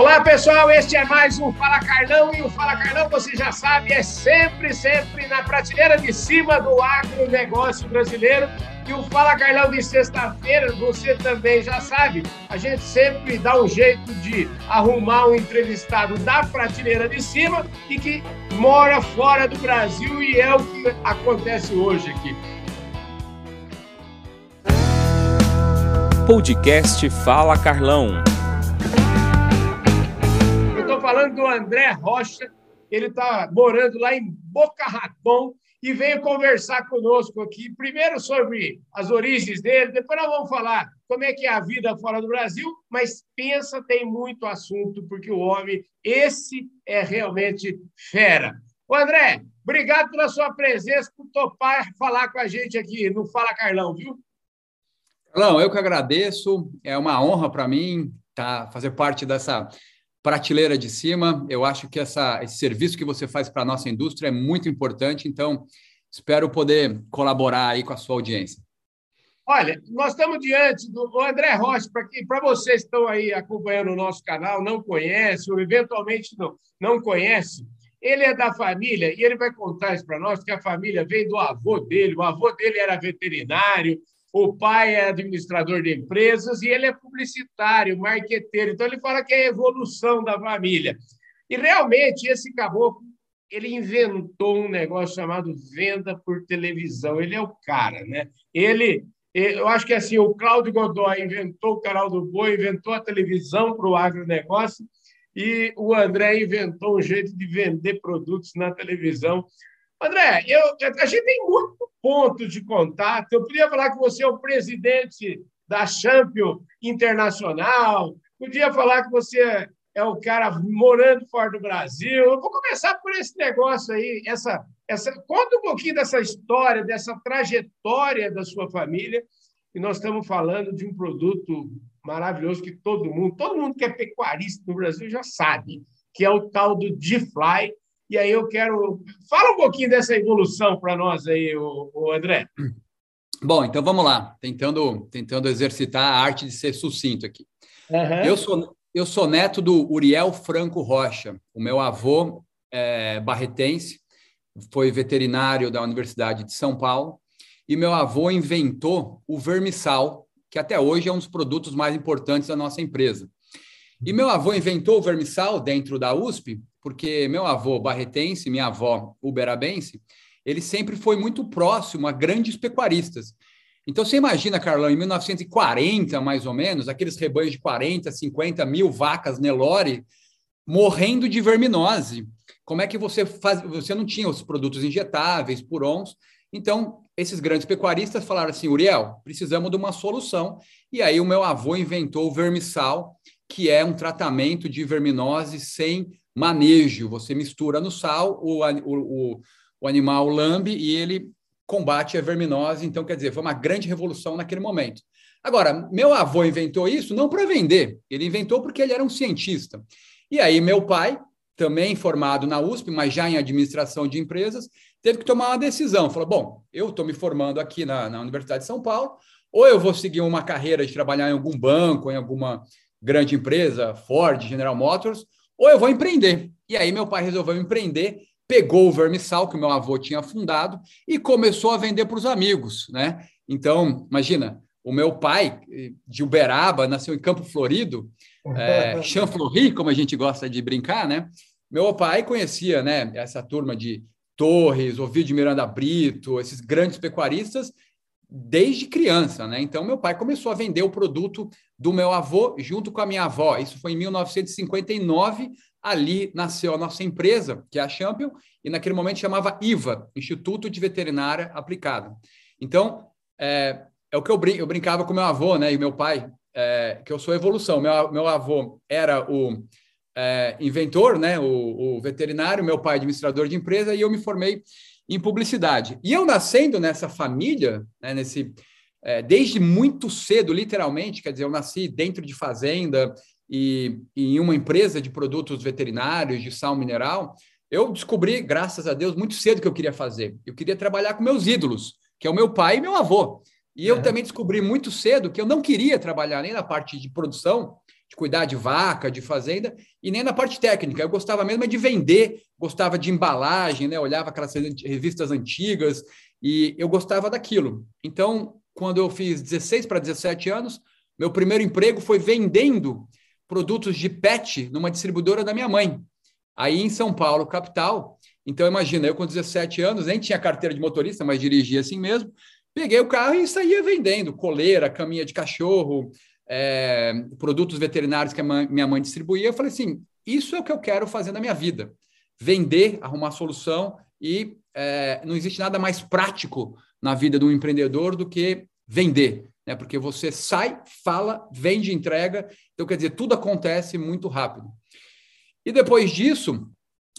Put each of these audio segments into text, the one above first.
Olá, pessoal, este é mais um Fala Carlão e o Fala Carlão, você já sabe, é sempre, sempre na prateleira de cima do agronegócio brasileiro. E o Fala Carlão de sexta-feira, você também já sabe, a gente sempre dá um jeito de arrumar um entrevistado da prateleira de cima e que mora fora do Brasil e é o que acontece hoje aqui. Podcast Fala Carlão falando do André Rocha, ele está morando lá em Boca Raton e veio conversar conosco aqui, primeiro sobre as origens dele, depois nós vamos falar como é que é a vida fora do Brasil, mas pensa, tem muito assunto, porque o homem, esse é realmente fera. O André, obrigado pela sua presença, por topar falar com a gente aqui no Fala Carlão, viu? Carlão, eu que agradeço, é uma honra para mim tá, fazer parte dessa prateleira de cima. Eu acho que essa, esse serviço que você faz para a nossa indústria é muito importante, então espero poder colaborar aí com a sua audiência. Olha, nós estamos diante do André Rocha, para vocês que estão aí acompanhando o nosso canal, não conhece, ou eventualmente não, não conhece, ele é da família e ele vai contar isso para nós, que a família veio do avô dele, o avô dele era veterinário, o pai é administrador de empresas e ele é publicitário, marqueteiro. Então, ele fala que é a evolução da família. E, realmente, esse caboclo, ele inventou um negócio chamado venda por televisão. Ele é o cara, né? Ele, eu acho que assim, o Cláudio Godoy inventou o canal do boi, inventou a televisão para o agronegócio, e o André inventou um jeito de vender produtos na televisão André, eu, a gente tem muito ponto de contato. Eu podia falar que você é o presidente da Champion Internacional, podia falar que você é o cara morando fora do Brasil. Eu vou começar por esse negócio aí, essa, essa, conta um pouquinho dessa história, dessa trajetória da sua família. E nós estamos falando de um produto maravilhoso que todo mundo, todo mundo que é pecuarista no Brasil já sabe, que é o tal do D-Fly, e aí eu quero. Fala um pouquinho dessa evolução para nós aí, o, o André. Bom, então vamos lá, tentando, tentando exercitar a arte de ser sucinto aqui. Uhum. Eu, sou, eu sou neto do Uriel Franco Rocha. O meu avô é barretense, foi veterinário da Universidade de São Paulo, e meu avô inventou o vermissal, que até hoje é um dos produtos mais importantes da nossa empresa. E meu avô inventou o vermissal dentro da USP porque meu avô barretense, minha avó uberabense, ele sempre foi muito próximo a grandes pecuaristas. Então, você imagina, Carlão, em 1940, mais ou menos, aqueles rebanhos de 40, 50 mil vacas Nelore morrendo de verminose. Como é que você faz? Você não tinha os produtos injetáveis, purons. Então, esses grandes pecuaristas falaram assim: Uriel, precisamos de uma solução. E aí, o meu avô inventou o vermissal, que é um tratamento de verminose sem manejo. Você mistura no sal, o, o, o animal lambe e ele combate a verminose. Então, quer dizer, foi uma grande revolução naquele momento. Agora, meu avô inventou isso não para vender, ele inventou porque ele era um cientista. E aí, meu pai, também formado na USP, mas já em administração de empresas, teve que tomar uma decisão. Falou: bom, eu estou me formando aqui na, na Universidade de São Paulo, ou eu vou seguir uma carreira de trabalhar em algum banco, em alguma grande empresa, Ford, General Motors, ou eu vou empreender. E aí meu pai resolveu empreender, pegou o vermissal que meu avô tinha fundado e começou a vender para os amigos, né? Então, imagina, o meu pai de Uberaba nasceu em Campo Florido, é, Chanfleury, como a gente gosta de brincar, né? Meu pai conhecia, né, essa turma de Torres, Ovidio Miranda Brito, esses grandes pecuaristas, desde criança, né? Então, meu pai começou a vender o produto do meu avô junto com a minha avó. Isso foi em 1959. Ali nasceu a nossa empresa, que é a Champion, e naquele momento chamava IVA, Instituto de Veterinária Aplicada. Então, é, é o que eu, brin eu brincava com meu avô, né? E meu pai, é, que eu sou evolução. Meu, meu avô era o é, inventor, né? O, o veterinário, meu pai administrador de empresa, e eu me formei em publicidade. E eu nascendo nessa família, né, nesse, é, desde muito cedo, literalmente, quer dizer, eu nasci dentro de fazenda e, e, em uma empresa de produtos veterinários, de sal mineral, eu descobri, graças a Deus, muito cedo que eu queria fazer. Eu queria trabalhar com meus ídolos, que é o meu pai e meu avô. E eu é. também descobri muito cedo que eu não queria trabalhar nem na parte de produção, de cuidar de vaca, de fazenda, e nem na parte técnica. Eu gostava mesmo de vender, gostava de embalagem, né? olhava aquelas revistas antigas e eu gostava daquilo. Então, quando eu fiz 16 para 17 anos, meu primeiro emprego foi vendendo produtos de pet numa distribuidora da minha mãe, aí em São Paulo, capital. Então, imagina, eu com 17 anos, nem tinha carteira de motorista, mas dirigia assim mesmo. Peguei o carro e saía vendendo coleira, caminha de cachorro, é, produtos veterinários que a minha mãe distribuía. Eu falei assim: isso é o que eu quero fazer na minha vida. Vender, arrumar solução e é, não existe nada mais prático na vida de um empreendedor do que vender, né? Porque você sai, fala, vende, entrega. Então, quer dizer, tudo acontece muito rápido. E depois disso,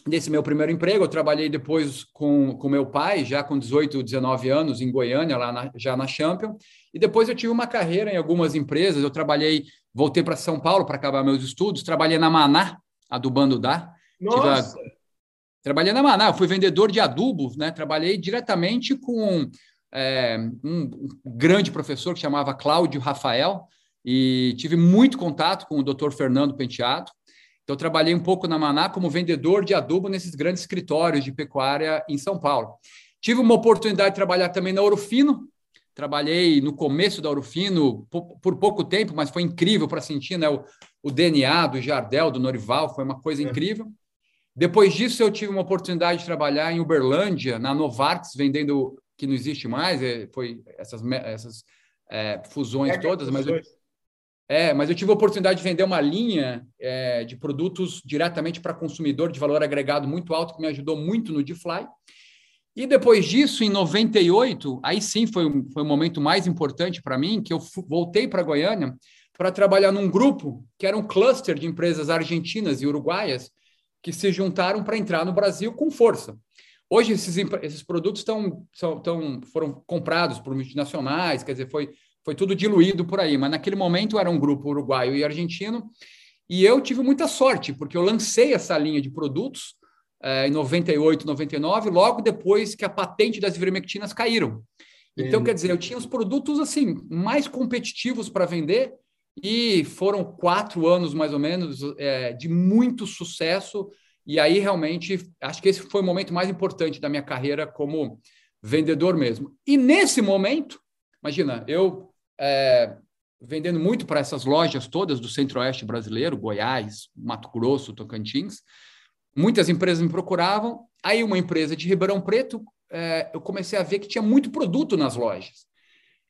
nesse meu primeiro emprego, eu trabalhei depois com, com meu pai, já com 18, 19 anos, em Goiânia, lá na, já na Champion. E depois eu tive uma carreira em algumas empresas. Eu trabalhei, voltei para São Paulo para acabar meus estudos, trabalhei na Maná, adubando da. Nossa! A, trabalhei na Maná, fui vendedor de adubos, né? Trabalhei diretamente com é, um, um grande professor que chamava Cláudio Rafael, e tive muito contato com o Dr. Fernando Penteado. Então, trabalhei um pouco na Maná como vendedor de adubo nesses grandes escritórios de pecuária em São Paulo. Tive uma oportunidade de trabalhar também na Orofino. Trabalhei no começo da Orofino por, pouco tempo, mas foi incrível para sentir né, o, o, DNA do Jardel, do Norival, foi uma coisa é. incrível. Depois disso, eu tive uma oportunidade de trabalhar em Uberlândia, na Novartis, vendendo, que não existe mais, é, foi essas, essas é, fusões todas, mas eu, é, mas eu tive a oportunidade de vender uma linha é, de produtos diretamente para consumidor de valor agregado muito alto, que me ajudou muito no DeFly. E depois disso, em 98, aí sim foi, foi o momento mais importante para mim, que eu voltei para Goiânia para trabalhar num grupo que era um cluster de empresas argentinas e uruguaias que se juntaram para entrar no Brasil com força. Hoje, esses, esses produtos estão, são, foram comprados por multinacionais, quer dizer, foi foi tudo diluído por aí. Mas naquele momento era um grupo uruguaio e argentino, e eu tive muita sorte, porque eu lancei essa linha de produtos eh, em 98, 99, logo depois que a patente das ivermectinas caíram. Então, quer dizer, eu tinha os produtos assim mais competitivos para vender e foram quatro anos mais ou menos é, de muito sucesso. E aí realmente acho que esse foi o momento mais importante da minha carreira como vendedor mesmo. E nesse momento, imagina, eu é, vendendo muito para essas lojas todas do centro-oeste brasileiro, Goiás, Mato Grosso, Tocantins. Muitas empresas me procuravam. Aí uma empresa de Ribeirão Preto, é, eu comecei a ver que tinha muito produto nas lojas.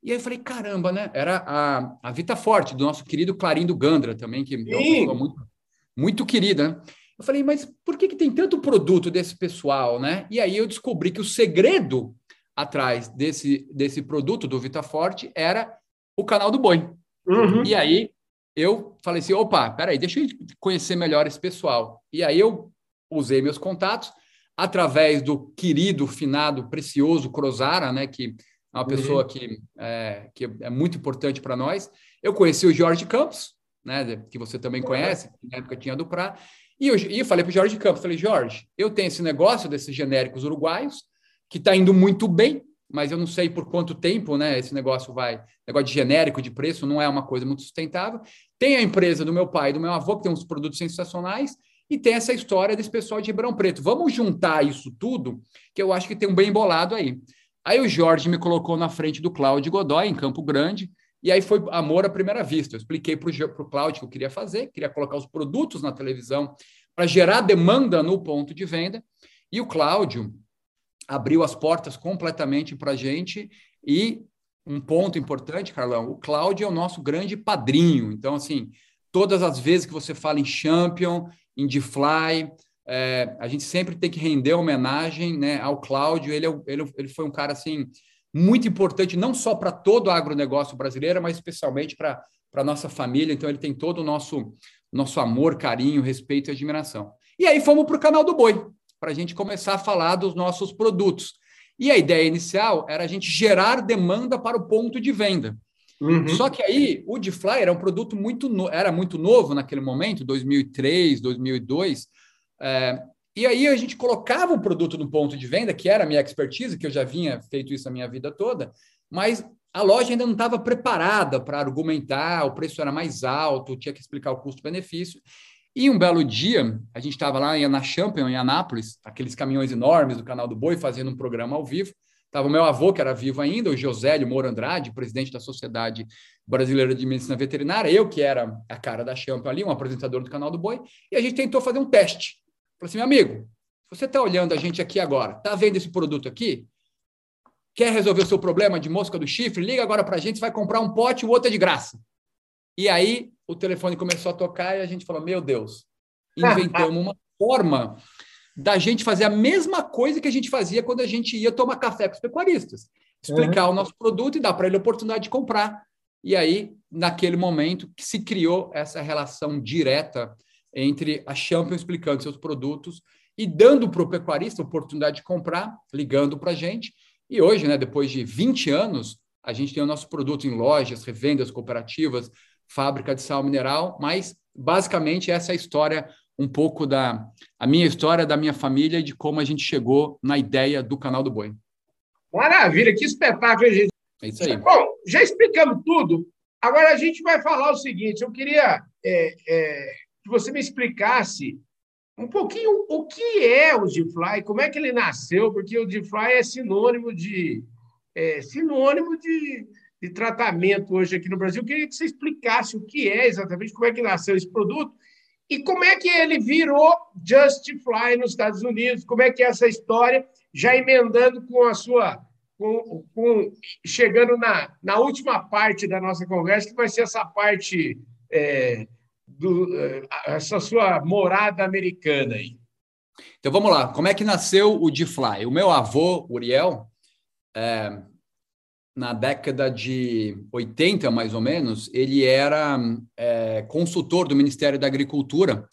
E aí eu falei, caramba, né? Era a, a Vita Forte, do nosso querido Clarindo Gandra também, que é uma pessoa muito, muito querida, né? Eu falei, mas por que, que tem tanto produto desse pessoal, né? E aí eu descobri que o segredo atrás desse, desse produto do Vita Forte era o canal do Boi. Uhum. E aí eu falei assim: opa, peraí, deixa eu conhecer melhor esse pessoal. E aí eu usei meus contatos através do querido, finado, precioso Crozara, né, que é uma pessoa uhum. que, é, que é muito importante para nós. Eu conheci o Jorge Campos, né, que você também conhece, que na época tinha do Pra, e eu, e eu falei para o Jorge Campos, falei, Jorge, eu tenho esse negócio desses genéricos uruguaios, que está indo muito bem, mas eu não sei por quanto tempo né, esse negócio vai. Negócio de genérico, de preço, não é uma coisa muito sustentável. Tem a empresa do meu pai e do meu avô, que tem uns produtos sensacionais, e tem essa história desse pessoal de Ribeirão Preto. Vamos juntar isso tudo, que eu acho que tem um bem bolado aí. Aí o Jorge me colocou na frente do Cláudio Godoy, em Campo Grande, e aí foi amor à primeira vista. Eu expliquei para o Cláudio que eu queria fazer, queria colocar os produtos na televisão para gerar demanda no ponto de venda. E o Cláudio, abriu as portas completamente para a gente e um ponto importante, Carlão, o Cláudio é o nosso grande padrinho. Então, assim, todas as vezes que você fala em Champion, em DeFly, é, a gente sempre tem que render homenagem né, ao Cláudio. Ele, é, ele, ele foi um cara, assim, muito importante, não só para todo o agronegócio brasileiro, mas especialmente para a nossa família. Então, ele tem todo o nosso, nosso amor, carinho, respeito e admiração. E aí fomos para o canal do Boi para a gente começar a falar dos nossos produtos. E a ideia inicial era a gente gerar demanda para o ponto de venda. Uhum. Só que aí o DeFly era um produto muito no... era muito novo naquele momento, 2003, 2002. É... E aí a gente colocava o produto no ponto de venda, que era a minha expertise, que eu já vinha feito isso a minha vida toda, mas a loja ainda não estava preparada para argumentar, o preço era mais alto, tinha que explicar o custo-benefício. E um belo dia, a gente estava lá na Champion, em Anápolis, aqueles caminhões enormes do canal do Boi, fazendo um programa ao vivo. Estava o meu avô, que era vivo ainda, o Josélio Moura Andrade, presidente da Sociedade Brasileira de Medicina Veterinária, eu que era a cara da Champion ali, um apresentador do canal do Boi, e a gente tentou fazer um teste. Falei assim, meu amigo, você está olhando a gente aqui agora, está vendo esse produto aqui? Quer resolver o seu problema de mosca do chifre? Liga agora para a gente, você vai comprar um pote, o outro é de graça. E aí o telefone começou a tocar e a gente falou: Meu Deus, inventamos uma forma da gente fazer a mesma coisa que a gente fazia quando a gente ia tomar café com os pecuaristas. Explicar uhum. o nosso produto e dar para ele a oportunidade de comprar. E aí, naquele momento, que se criou essa relação direta entre a Champion explicando seus produtos e dando para o pecuarista a oportunidade de comprar, ligando para a gente. E hoje, né, depois de 20 anos, a gente tem o nosso produto em lojas, revendas cooperativas, fábrica de sal mineral, mas basicamente essa é a história um pouco da a minha história da minha família e de como a gente chegou na ideia do canal do Boi. Maravilha, que espetáculo, gente. É isso aí. Bom, já explicamos tudo. Agora a gente vai falar o seguinte: eu queria é, é, que você me explicasse um pouquinho o que é o DeFly, como é que ele nasceu, porque o DeFly é sinônimo de é, sinônimo de, de tratamento hoje aqui no Brasil. Eu queria que você explicasse o que é exatamente, como é que nasceu esse produto e como é que ele virou Justify nos Estados Unidos, como é que é essa história, já emendando com a sua. Com, com, chegando na, na última parte da nossa conversa, que vai ser essa parte é, do, é, essa sua morada americana aí. Então vamos lá, como é que nasceu o DeFly? O meu avô, Uriel, é, na década de 80, mais ou menos, ele era é, consultor do Ministério da Agricultura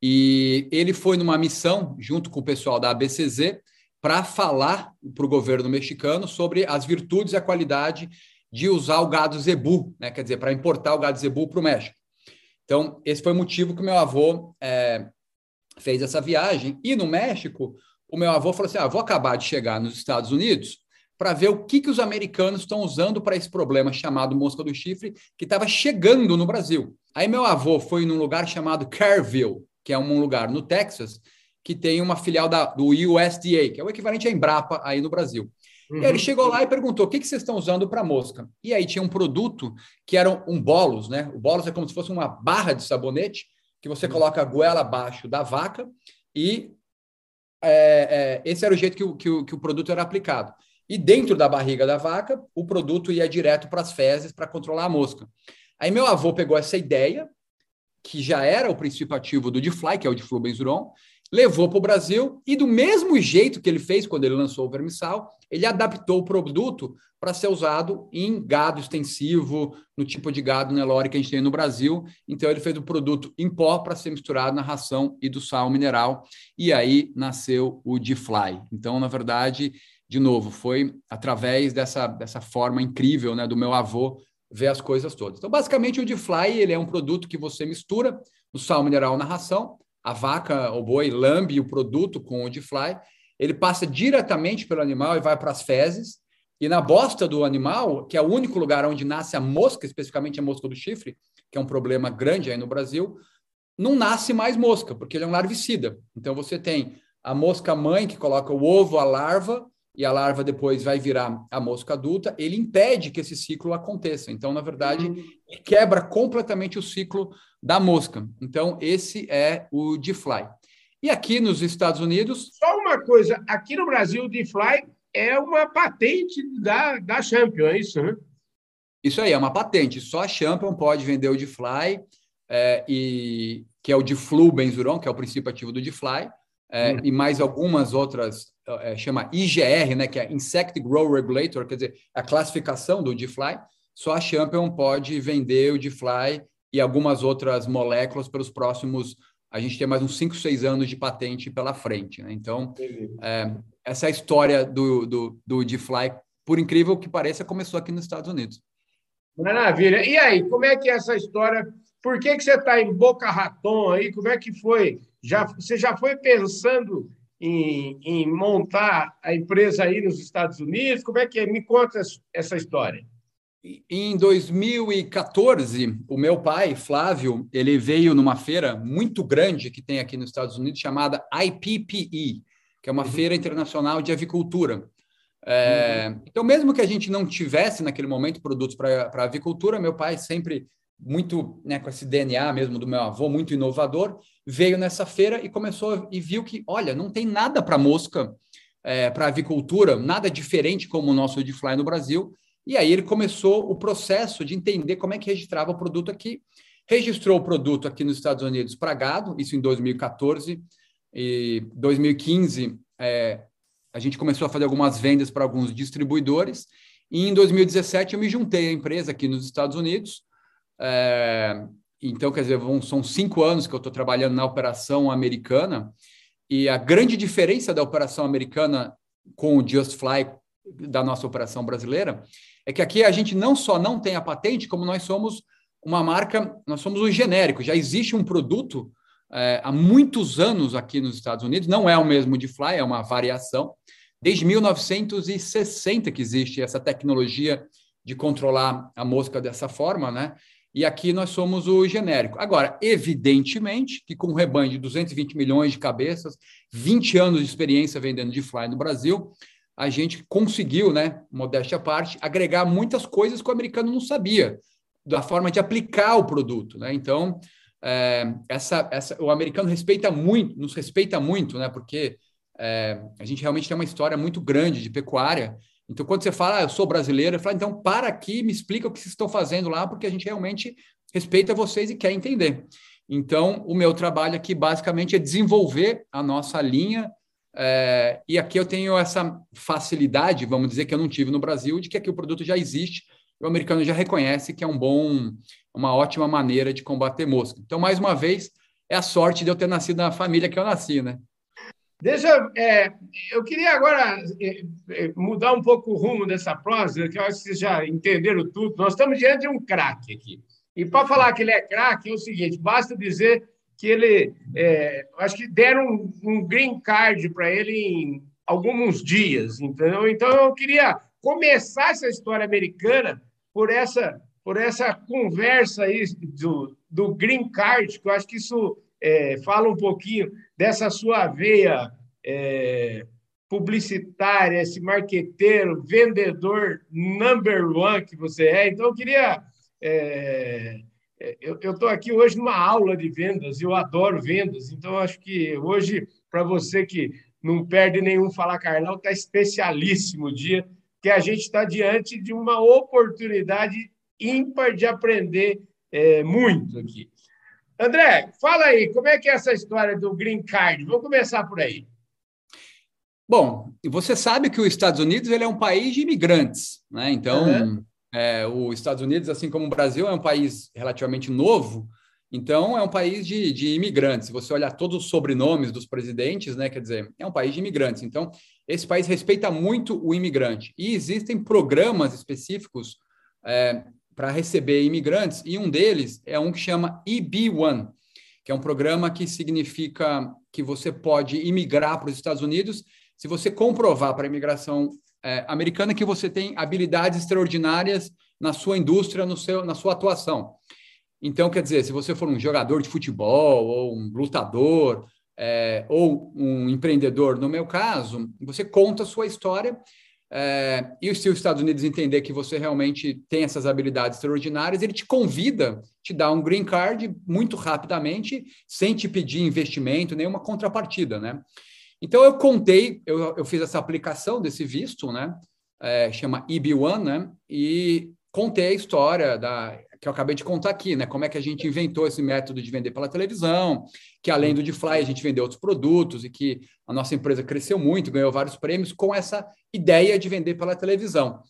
e ele foi numa missão, junto com o pessoal da ABCZ, para falar para o governo mexicano sobre as virtudes e a qualidade de usar o gado zebu, né? quer dizer, para importar o gado zebu para o México. Então, esse foi o motivo que meu avô é, fez essa viagem. E no México, o meu avô falou assim: ah, vou acabar de chegar nos Estados Unidos para ver o que, que os americanos estão usando para esse problema chamado mosca do chifre, que estava chegando no Brasil. Aí meu avô foi num lugar chamado Carville, que é um lugar no Texas, que tem uma filial da, do USDA, que é o equivalente à Embrapa aí no Brasil. Uhum. E ele chegou lá e perguntou: o que, que vocês estão usando para mosca? E aí tinha um produto que era um bolos, né? O bolos é como se fosse uma barra de sabonete que você uhum. coloca a goela abaixo da vaca e é, é, esse era o jeito que o, que o, que o produto era aplicado. E dentro da barriga da vaca, o produto ia direto para as fezes para controlar a mosca. Aí meu avô pegou essa ideia, que já era o princípio ativo do Difly, que é o diflubenzuron, levou para o Brasil e do mesmo jeito que ele fez quando ele lançou o vermissal, ele adaptou o produto para ser usado em gado extensivo, no tipo de gado Nelore que a gente tem no Brasil. Então ele fez o produto em pó para ser misturado na ração e do sal mineral. E aí nasceu o Difly. Então, na verdade, de novo, foi através dessa, dessa forma incrível né, do meu avô ver as coisas todas. Então, basicamente, o Difly ele é um produto que você mistura o sal mineral na ração, a vaca, o boi, lambe o produto com o Difly, ele passa diretamente pelo animal e vai para as fezes, e na bosta do animal, que é o único lugar onde nasce a mosca, especificamente a mosca do chifre, que é um problema grande aí no Brasil, não nasce mais mosca, porque ele é um larvicida. Então, você tem a mosca mãe que coloca o ovo, a larva, e a larva depois vai virar a mosca adulta, ele impede que esse ciclo aconteça. Então, na verdade, uhum. quebra completamente o ciclo da mosca. Então, esse é o D-Fly. E aqui nos Estados Unidos. Só uma coisa: aqui no Brasil, o D-Fly é uma patente da, da Champion, é isso, né? Isso aí, é uma patente. Só a Champion pode vender o D-Fly, é, e, que é o Diflu benzuron, que é o princípio ativo do D-Fly, é, uhum. e mais algumas outras é, chama IGR, né, que é Insect Grow Regulator, quer dizer, a classificação do DFly, só a Champion pode vender o DFly e algumas outras moléculas pelos próximos, a gente tem mais uns 5, 6 anos de patente pela frente. Né? Então, é, essa é a história do, do, do DFly, por incrível que pareça, começou aqui nos Estados Unidos. Maravilha. E aí, como é que é essa história? Por que, que você está em Boca Raton aí? Como é que foi? Já, você já foi pensando em, em, montar a empresa aí nos Estados Unidos? Como é que é? Me conta essa história. em 2014, o meu pai, Flávio, ele veio numa feira muito grande que tem aqui nos Estados Unidos, chamada IPPE, que é uma uhum. feira internacional de avicultura. É, uhum. Então, mesmo que a gente não tivesse naquele momento produtos para avicultura, meu pai sempre muito né, com esse DNA mesmo do meu avô, muito inovador, veio nessa feira e começou e viu que, olha, não tem nada para mosca, é, para avicultura, nada diferente como o nosso Edifly no Brasil. E aí ele começou o processo de entender como é que registrava o produto aqui. Registrou o produto aqui nos Estados Unidos para gado, isso em 2014. E 2015 é, a gente começou a fazer algumas vendas para alguns distribuidores. E em 2017 eu me juntei à empresa aqui nos Estados Unidos. É, então, quer dizer, vão, são cinco anos que eu estou trabalhando na operação americana. E a grande diferença da operação americana com o Just Fly da nossa operação brasileira é que aqui a gente não só não tem a patente, como nós somos uma marca, nós somos um genérico. Já existe um produto é, há muitos anos aqui nos Estados Unidos, não é o mesmo de Fly, é uma variação. Desde 1960 que existe essa tecnologia de controlar a mosca dessa forma, né? E aqui nós somos o genérico. Agora, evidentemente que com um rebanho de 220 milhões de cabeças, 20 anos de experiência vendendo de fly no Brasil, a gente conseguiu, né, modéstia à parte, agregar muitas coisas que o americano não sabia, da forma de aplicar o produto, né? Então, é, essa, essa, o americano respeita muito, nos respeita muito, né? Porque é, a gente realmente tem uma história muito grande de pecuária. Então, quando você fala, ah, eu sou brasileiro, eu falo, então para aqui, me explica o que vocês estão fazendo lá, porque a gente realmente respeita vocês e quer entender. Então, o meu trabalho aqui basicamente é desenvolver a nossa linha é, e aqui eu tenho essa facilidade, vamos dizer, que eu não tive no Brasil, de que aqui o produto já existe, o americano já reconhece que é um bom, uma ótima maneira de combater mosca. Então, mais uma vez, é a sorte de eu ter nascido na família que eu nasci, né? Deixa, é, eu queria agora é, é, mudar um pouco o rumo dessa prosa, que eu acho que vocês já entenderam tudo. Nós estamos diante de um craque aqui. E para falar que ele é craque, é o seguinte: basta dizer que ele, é, acho que deram um, um green card para ele em alguns dias, entendeu? Então eu queria começar essa história americana por essa por essa conversa aí do, do green card, que eu acho que isso é, fala um pouquinho dessa sua veia é, publicitária, esse marqueteiro, vendedor number one que você é. Então eu queria é, é, eu estou aqui hoje numa aula de vendas, eu adoro vendas, então acho que hoje, para você que não perde nenhum Fala Carlão, está especialíssimo o dia, que a gente está diante de uma oportunidade ímpar de aprender é, muito aqui. André, fala aí, como é que é essa história do Green Card? Vamos começar por aí. Bom, você sabe que os Estados Unidos ele é um país de imigrantes, né? Então, uhum. É, os Estados Unidos, assim como o Brasil, é um país relativamente novo, então é um país de, de imigrantes. Se você olhar todos os sobrenomes dos presidentes, né, quer dizer, é um país de imigrantes. Então, esse país respeita muito o imigrante. E existem programas específicos é, para receber imigrantes, e um deles é um que chama EB1, que é um programa que significa que você pode imigrar para os Estados Unidos se você comprovar para a imigração é, americana que você tem habilidades extraordinárias na sua indústria, no seu, na sua atuação. Então, quer dizer, se você for um jogador de futebol, ou um lutador, é, ou um empreendedor, no meu caso, você conta a sua história. É, e se os Estados Unidos entender que você realmente tem essas habilidades extraordinárias, ele te convida, te dá um green card muito rapidamente, sem te pedir investimento, nenhuma contrapartida, né? Então, eu contei, eu, eu fiz essa aplicação desse visto, né? É, chama EB1, né? E contei a história da que eu acabei de contar aqui, né? Como é que a gente inventou esse método de vender pela televisão, que além do DeFly a gente vendeu outros produtos e que a nossa empresa cresceu muito, ganhou vários prêmios com essa ideia de vender pela televisão.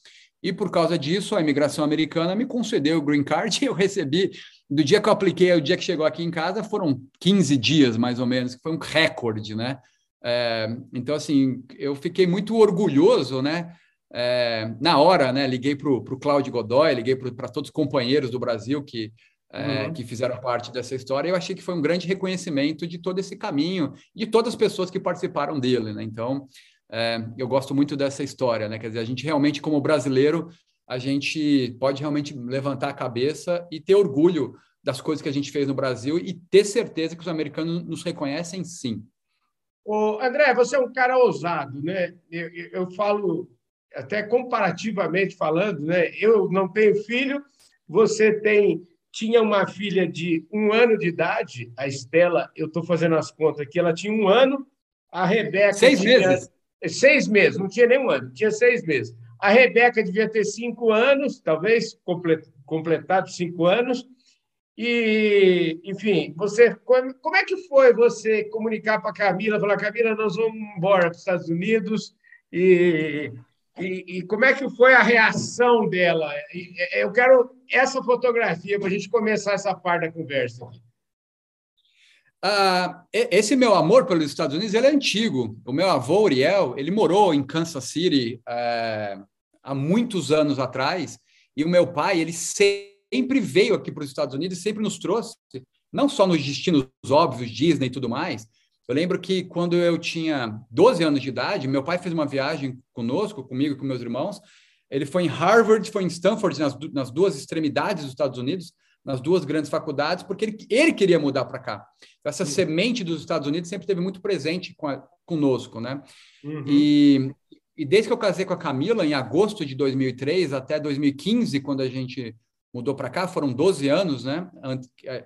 E por causa disso, a imigração americana me concedeu o green card e eu recebi, do dia que eu apliquei ao dia que chegou aqui em casa, foram 15 dias mais ou menos, que foi um recorde, né? É, então, assim, eu fiquei muito orgulhoso, né? É, na hora, né? Liguei para o Cláudio Godoy, liguei para todos os companheiros do Brasil que, é, uhum. que fizeram parte dessa história. Eu achei que foi um grande reconhecimento de todo esse caminho, de todas as pessoas que participaram dele, né? Então, é, eu gosto muito dessa história, né? Quer dizer, a gente realmente, como brasileiro, a gente pode realmente levantar a cabeça e ter orgulho das coisas que a gente fez no Brasil e ter certeza que os americanos nos reconhecem sim. Ô, André, você é um cara ousado, né? Eu, eu, falo, até comparativamente falando, né? Eu não tenho filho, você tem tinha uma filha de um ano de idade, a Estela, eu estou fazendo as contas aqui, ela tinha um ano, a Rebeca. Seis tinha, meses? Seis meses, não tinha nem um ano, tinha seis meses. A Rebeca devia ter cinco anos, talvez completado cinco anos, e, enfim, você como é que foi você comunicar para a Camila, falar, Camila, nós vamos embora para os Estados Unidos e, e, e, como é que foi a reação dela? Eu quero essa fotografia para a gente começar essa parte da conversa. Ah, esse meu amor pelos Estados Unidos ele é antigo. O meu avô, Uriel, ele morou em Kansas City é, há muitos anos atrás e o meu pai, ele sempre veio aqui para os Estados Unidos sempre nos trouxe, não só nos destinos óbvios, Disney e tudo mais. Eu lembro que quando eu tinha 12 anos de idade, meu pai fez uma viagem conosco, comigo e com meus irmãos. Ele foi em Harvard, foi em Stanford, nas, nas duas extremidades dos Estados Unidos, nas duas grandes faculdades, porque ele, ele queria mudar para cá. Essa uhum. semente dos Estados Unidos sempre esteve muito presente com a, conosco, né? Uhum. E, e desde que eu casei com a Camila, em agosto de 2003 até 2015, quando a gente mudou para cá, foram 12 anos, né?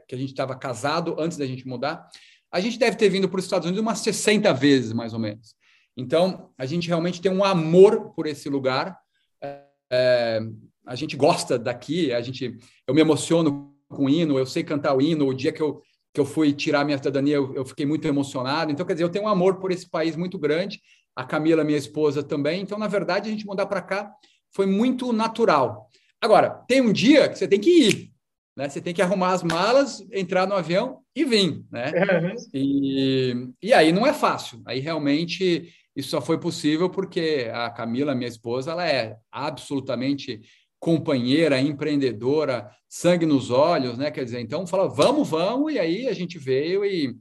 Que a gente estava casado antes da gente mudar. A gente deve ter vindo para os Estados Unidos umas 60 vezes, mais ou menos. Então, a gente realmente tem um amor por esse lugar. É, é, a gente gosta daqui, a gente, eu me emociono com o hino, eu sei cantar o hino. O dia que eu, que eu fui tirar minha cidadania, eu, eu fiquei muito emocionado. Então, quer dizer, eu tenho um amor por esse país muito grande. A Camila, minha esposa, também. Então, na verdade, a gente mudar para cá foi muito natural. Agora, tem um dia que você tem que ir, né? Você tem que arrumar as malas, entrar no avião e vir, né? Uhum. E, e aí não é fácil. Aí realmente isso só foi possível porque a Camila, minha esposa, ela é absolutamente companheira, empreendedora, sangue nos olhos, né? Quer dizer, então fala, vamos, vamos, e aí a gente veio e,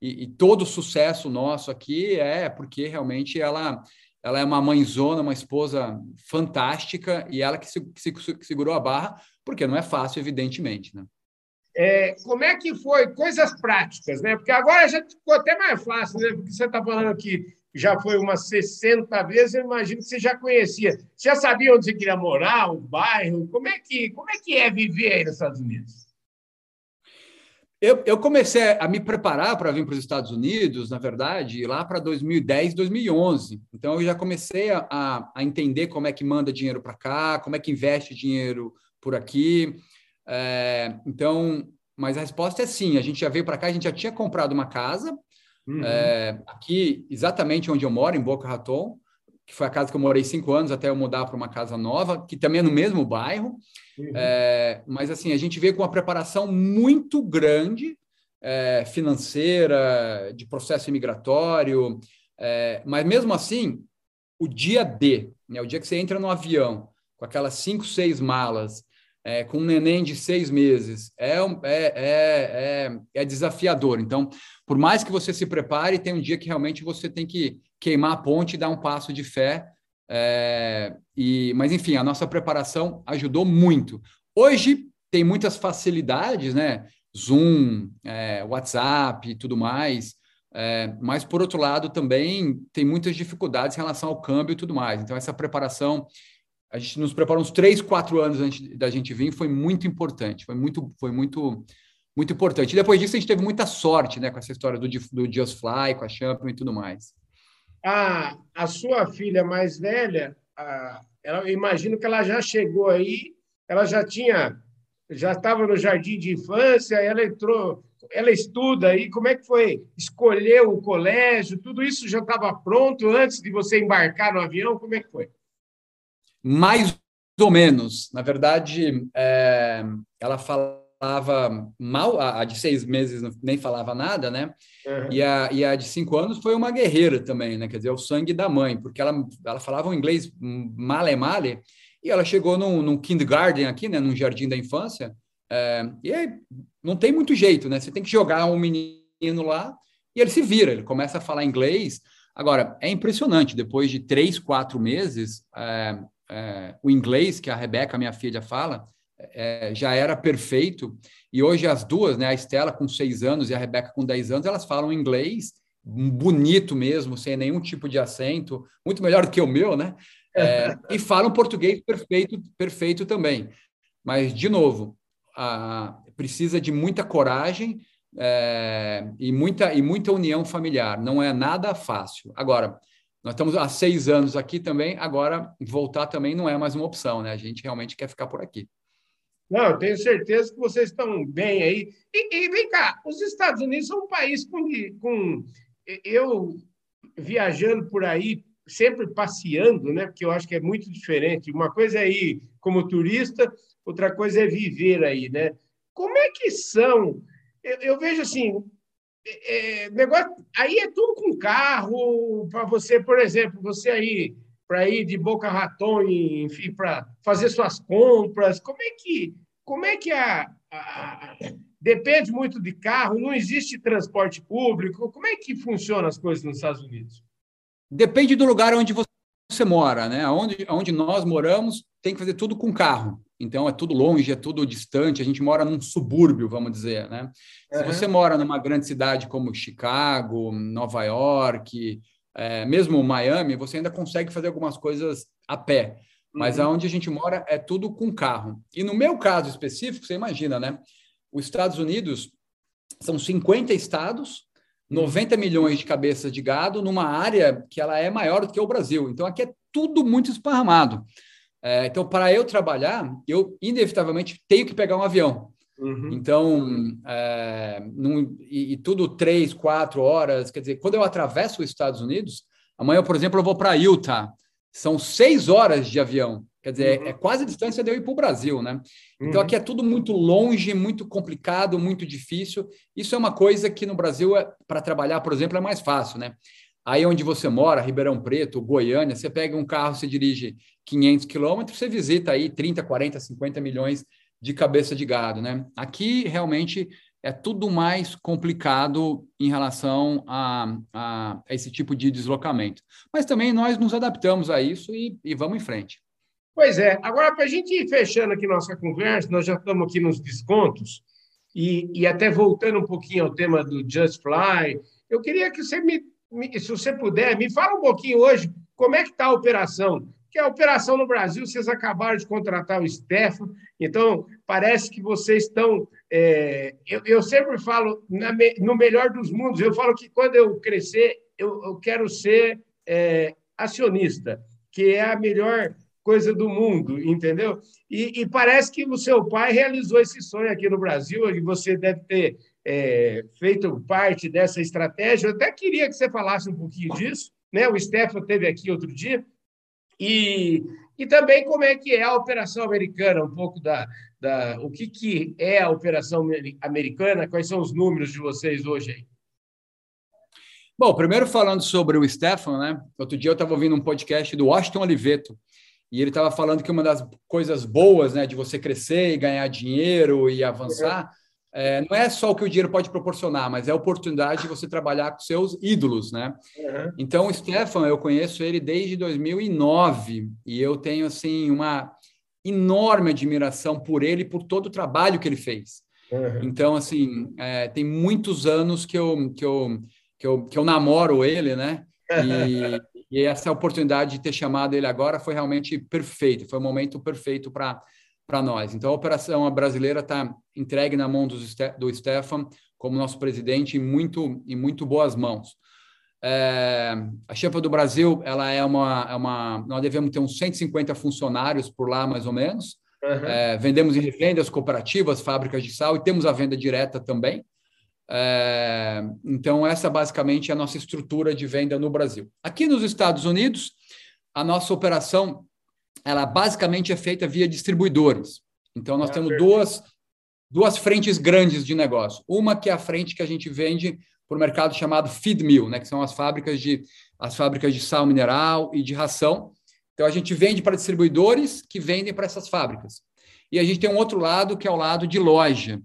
e, e todo o sucesso nosso aqui é porque realmente ela ela é uma mãezona, uma esposa fantástica e ela que, se, que segurou a barra, porque não é fácil, evidentemente, né? É, como é que foi? Coisas práticas, né? Porque agora já ficou até mais fácil, né? Porque você está falando que já foi umas 60 vezes, eu imagino que você já conhecia. Você já sabia onde você queria morar, o bairro? Como é que, como é, que é viver aí nos Estados Unidos? Eu, eu comecei a me preparar para vir para os Estados Unidos, na verdade, lá para 2010, 2011. Então, eu já comecei a, a entender como é que manda dinheiro para cá, como é que investe dinheiro por aqui. É, então, mas a resposta é sim. A gente já veio para cá, a gente já tinha comprado uma casa, uhum. é, aqui, exatamente onde eu moro, em Boca Raton que foi a casa que eu morei cinco anos até eu mudar para uma casa nova, que também é no mesmo bairro. Uhum. É, mas assim, a gente veio com uma preparação muito grande, é, financeira, de processo imigratório, é, mas mesmo assim, o dia D, né, o dia que você entra no avião com aquelas cinco, seis malas, é, com um neném de seis meses, é, é, é, é, desafiador. Então, por mais que você se prepare, tem um dia que realmente você tem que queimar a ponte e dar um passo de fé. É, e, mas, enfim, a nossa preparação ajudou muito. Hoje tem muitas facilidades, né? Zoom, é, WhatsApp e tudo mais. É, mas, por outro lado, também tem muitas dificuldades em relação ao câmbio e tudo mais. Então, essa preparação, a gente nos preparou uns três, quatro anos antes da gente vir, foi muito importante, foi muito, foi muito, muito importante. E depois disso, a gente teve muita sorte né, com essa história do, do Just Fly, com a Champion e tudo mais a, a sua filha mais velha, a, ela, eu imagino que ela já chegou aí, ela já tinha, já estava no jardim de infância, ela entrou, ela estuda aí, como é que foi? Escolheu o colégio, tudo isso já estava pronto antes de você embarcar no avião? Como é que foi? Mais ou menos. Na verdade, é, ela fala falava mal, a, de seis meses nem falava nada, né? Uhum. E, a, e a de cinco anos foi uma guerreira também, né? Quer dizer, o sangue da mãe, porque ela, ela falava um inglês male male, e ela chegou num, num kindergarten aqui, né? Num jardim da infância, é, e aí, não tem muito jeito, né? Você tem que jogar um menino lá e ele se vira, ele começa a falar inglês. Agora, é impressionante, depois de três, quatro meses, é, é, o inglês, que a Rebeca, minha filha, fala, é, já era perfeito. E hoje as duas, né, a Estela com seis anos e a Rebeca com dez anos, elas falam inglês bonito mesmo, sem nenhum tipo de acento, muito melhor do que o meu, né? É, e falam português perfeito, perfeito também. Mas, de novo, a, precisa de muita coragem é, e, muita, e muita união familiar. Não é nada fácil. Agora, nós estamos há seis anos aqui também, agora voltar também não é mais uma opção, né? A gente realmente quer ficar por aqui. Não, tenho certeza que vocês estão bem aí. E, e vem cá, os Estados Unidos são um país com, com. Eu viajando por aí, sempre passeando, né? Porque eu acho que é muito diferente. Uma coisa é ir como turista, outra coisa é viver aí, né? Como é que são? Eu, eu vejo assim, é, é negócio, aí é tudo com carro para você, por exemplo, você aí para ir de Boca Raton, enfim, para fazer suas compras. Como é que, como é que a, a, depende muito de carro? Não existe transporte público. Como é que funcionam as coisas nos Estados Unidos? Depende do lugar onde você mora, né? Onde, onde nós moramos, tem que fazer tudo com carro. Então é tudo longe, é tudo distante. A gente mora num subúrbio, vamos dizer, né? Uhum. Se você mora numa grande cidade como Chicago, Nova York, é, mesmo Miami, você ainda consegue fazer algumas coisas a pé. Mas uhum. aonde a gente mora é tudo com carro. E no meu caso específico, você imagina, né? Os Estados Unidos são 50 estados, 90 uhum. milhões de cabeças de gado numa área que ela é maior do que o Brasil. Então aqui é tudo muito esparramado. É, então, para eu trabalhar, eu inevitavelmente tenho que pegar um avião. Uhum. Então, é, num, e, e, tudo três, quatro horas. Quer dizer, quando eu atravesso os Estados Unidos, amanhã, por exemplo, eu vou para Utah. São seis horas de avião. Quer dizer, uhum. é quase a distância de eu ir para o Brasil, né? Então, uhum. aqui é tudo muito longe, muito complicado, muito difícil. Isso é uma coisa que no Brasil, é, para trabalhar, por exemplo, é mais fácil, né? Aí onde você mora, Ribeirão Preto, Goiânia, você pega um carro, você dirige 500 quilômetros, você visita aí 30, 40, 50 milhões de cabeça de gado, né? Aqui realmente é tudo mais complicado em relação a, a, a esse tipo de deslocamento. Mas também nós nos adaptamos a isso e, e vamos em frente. Pois é. Agora, para a gente ir fechando aqui nossa conversa, nós já estamos aqui nos descontos e, e até voltando um pouquinho ao tema do Just Fly, eu queria que você me, se você puder, me fala um pouquinho hoje como é que está a operação que a operação no Brasil, vocês acabaram de contratar o Stefano, então parece que vocês estão. É, eu, eu, sempre falo na, no melhor dos mundos, eu falo que quando eu crescer, eu, eu quero ser é, acionista, que é a melhor coisa do mundo, entendeu? E, e, parece que o seu pai realizou esse sonho aqui no Brasil, e você deve ter é, feito parte dessa estratégia. Eu até queria que você falasse um pouquinho disso. Né? O Stefano esteve aqui outro dia, e, e também como é que é a operação americana, um pouco da, da o que, que é a operação americana, quais são os números de vocês hoje aí? Bom, primeiro falando sobre o Stefan, né? Outro dia eu estava ouvindo um podcast do Washington Oliveto e ele estava falando que uma das coisas boas, né, de você crescer e ganhar dinheiro e avançar, é, não é só o que o dinheiro pode proporcionar, mas é a oportunidade de você trabalhar com seus ídolos, né? Uhum. Então, o Stefan, eu conheço ele desde 2009 e eu tenho, assim, uma enorme admiração por ele e por todo o trabalho que ele fez. Uhum. Então, assim, é, tem muitos anos que eu, que, eu, que, eu, que eu namoro ele, né? E, e essa oportunidade de ter chamado ele agora foi realmente perfeita, foi o momento perfeito para para nós. Então, a operação brasileira está entregue na mão do, do Stefan, como nosso presidente, em muito, em muito boas mãos. É, a Champa do Brasil, ela é uma, é uma. Nós devemos ter uns 150 funcionários por lá, mais ou menos. Uhum. É, vendemos em revendas, cooperativas, fábricas de sal e temos a venda direta também. É, então, essa basicamente é a nossa estrutura de venda no Brasil. Aqui nos Estados Unidos, a nossa operação ela basicamente é feita via distribuidores. Então, nós ah, temos duas, duas frentes grandes de negócio. Uma que é a frente que a gente vende para o mercado chamado feed mill, né, que são as fábricas de as fábricas de sal mineral e de ração. Então a gente vende para distribuidores que vendem para essas fábricas. E a gente tem um outro lado que é o lado de loja.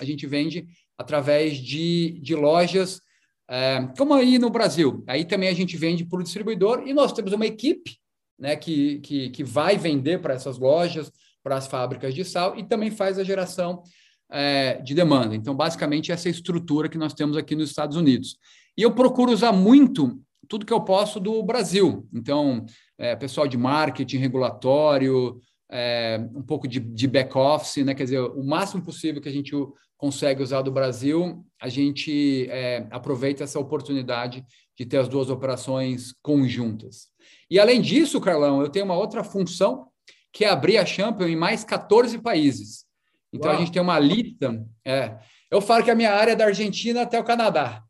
A gente vende através de, de lojas, é, como aí no Brasil. Aí também a gente vende para o distribuidor e nós temos uma equipe né, que, que, que vai vender para essas lojas, para as fábricas de sal e também faz a geração é, de demanda. Então, basicamente, essa é a estrutura que nós temos aqui nos Estados Unidos. E eu procuro usar muito tudo que eu posso do Brasil. Então, é, pessoal de marketing, regulatório, é, um pouco de, de back-office, né? quer dizer, o máximo possível que a gente consegue usar do Brasil, a gente é, aproveita essa oportunidade de ter as duas operações conjuntas. E além disso, Carlão, eu tenho uma outra função que é abrir a Champion em mais 14 países. Então Uau. a gente tem uma lista. É, eu falo que a minha área é da Argentina até o Canadá.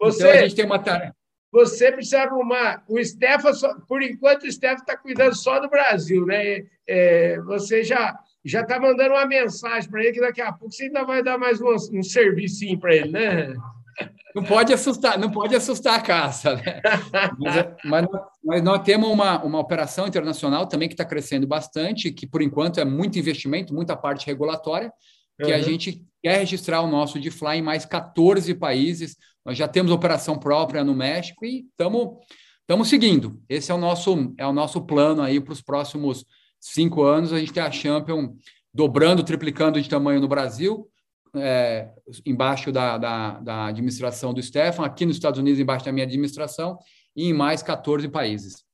Você, então a gente tem uma tarefa. Você precisa arrumar. O Stefan, por enquanto, o Stefan está cuidando só do Brasil, né? É, você já já está mandando uma mensagem para ele que daqui a pouco você ainda vai dar mais um, um serviço para ele, né? Não pode assustar, não pode assustar a caça, né? mas, mas, nós temos uma, uma operação internacional também que está crescendo bastante, que por enquanto é muito investimento, muita parte regulatória, que uhum. a gente quer registrar o nosso de fly em mais 14 países. Nós já temos operação própria no México e estamos estamos seguindo. Esse é o nosso é o nosso plano aí para os próximos cinco anos. A gente tem a Champion dobrando, triplicando de tamanho no Brasil, é, embaixo da, da, da, administração do Stefan, aqui nos Estados Unidos, embaixo da minha administração, e em mais 14 países.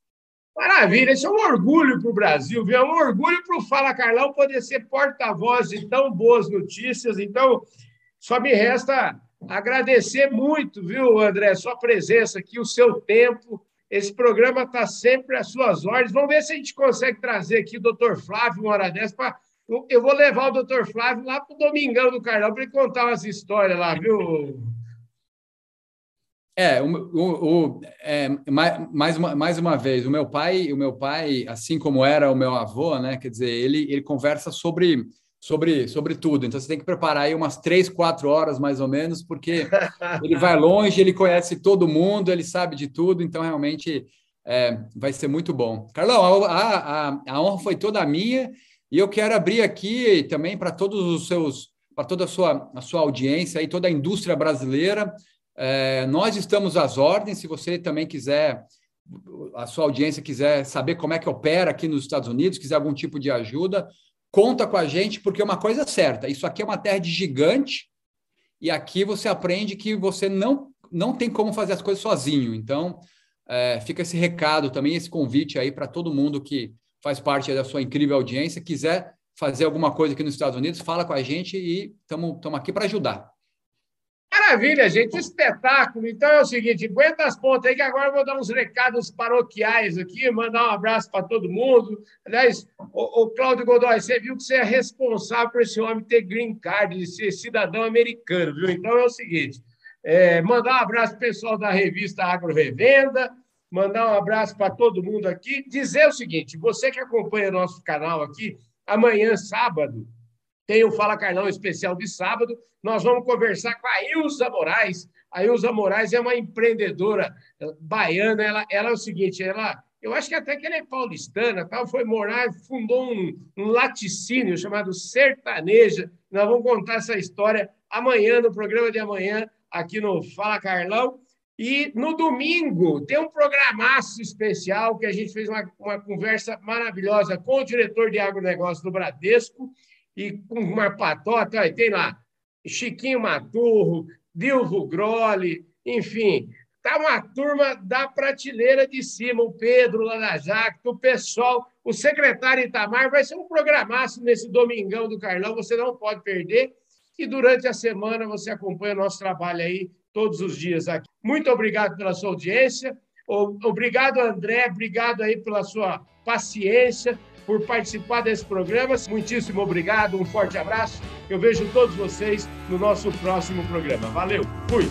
Maravilha, isso é um orgulho para o Brasil, viu? é um orgulho para o Fala Carlão poder ser porta-voz de tão boas notícias. Então, só me resta agradecer muito, viu, André, sua presença aqui, o seu tempo. Esse programa está sempre às suas ordens. Vamos ver se a gente consegue trazer aqui o doutor Flávio, uma hora dessa, para eu vou levar o doutor Flávio lá para o Domingão do Carlão para ele contar umas histórias lá, viu? É, o, o, o é, mais, uma, mais uma vez, o meu pai, o meu pai, assim como era o meu avô, né? Quer dizer, ele, ele conversa sobre, sobre, sobre tudo. Então você tem que preparar aí umas três, quatro horas mais ou menos, porque ele vai longe, ele conhece todo mundo, ele sabe de tudo. Então realmente é, vai ser muito bom. Carlão, a, a, a honra foi toda minha e eu quero abrir aqui também para todos os seus, para toda a sua, a sua audiência e toda a indústria brasileira. É, nós estamos às ordens. Se você também quiser, a sua audiência quiser saber como é que opera aqui nos Estados Unidos, quiser algum tipo de ajuda, conta com a gente, porque é uma coisa certa: isso aqui é uma terra de gigante e aqui você aprende que você não, não tem como fazer as coisas sozinho. Então, é, fica esse recado também, esse convite aí para todo mundo que faz parte da sua incrível audiência, quiser fazer alguma coisa aqui nos Estados Unidos, fala com a gente e estamos aqui para ajudar. Maravilha, gente, espetáculo. Então é o seguinte, aguenta as pontas aí que agora eu vou dar uns recados paroquiais aqui, mandar um abraço para todo mundo. Aliás, o, o Cláudio Godoy, você viu que você é responsável por esse homem ter green card, de ser cidadão americano, viu? Então é o seguinte, é, mandar um abraço para o pessoal da revista Agro Revenda, mandar um abraço para todo mundo aqui. Dizer o seguinte: você que acompanha nosso canal aqui, amanhã, sábado, tem o Fala Carlão especial de sábado. Nós vamos conversar com a Ilza Moraes. A Ilza Moraes é uma empreendedora baiana. Ela, ela é o seguinte: ela, eu acho que até que ela é paulistana, tal, foi morar, fundou um, um laticínio chamado Sertaneja. Nós vamos contar essa história amanhã, no programa de amanhã, aqui no Fala Carlão. E no domingo tem um programaço especial que a gente fez uma, uma conversa maravilhosa com o diretor de agronegócio do Bradesco e com uma patota. Aí tem lá Chiquinho Maturro, Dilvo Groli, enfim, tá uma turma da prateleira de cima, o Pedro lá o pessoal, o secretário Itamar, vai ser um programaço nesse domingão do Carlão, você não pode perder. E durante a semana você acompanha o nosso trabalho aí todos os dias aqui. Muito obrigado pela sua audiência. Obrigado, André. Obrigado aí pela sua paciência, por participar desse programa. Muitíssimo obrigado. Um forte abraço. Eu vejo todos vocês no nosso próximo programa. Valeu. Fui.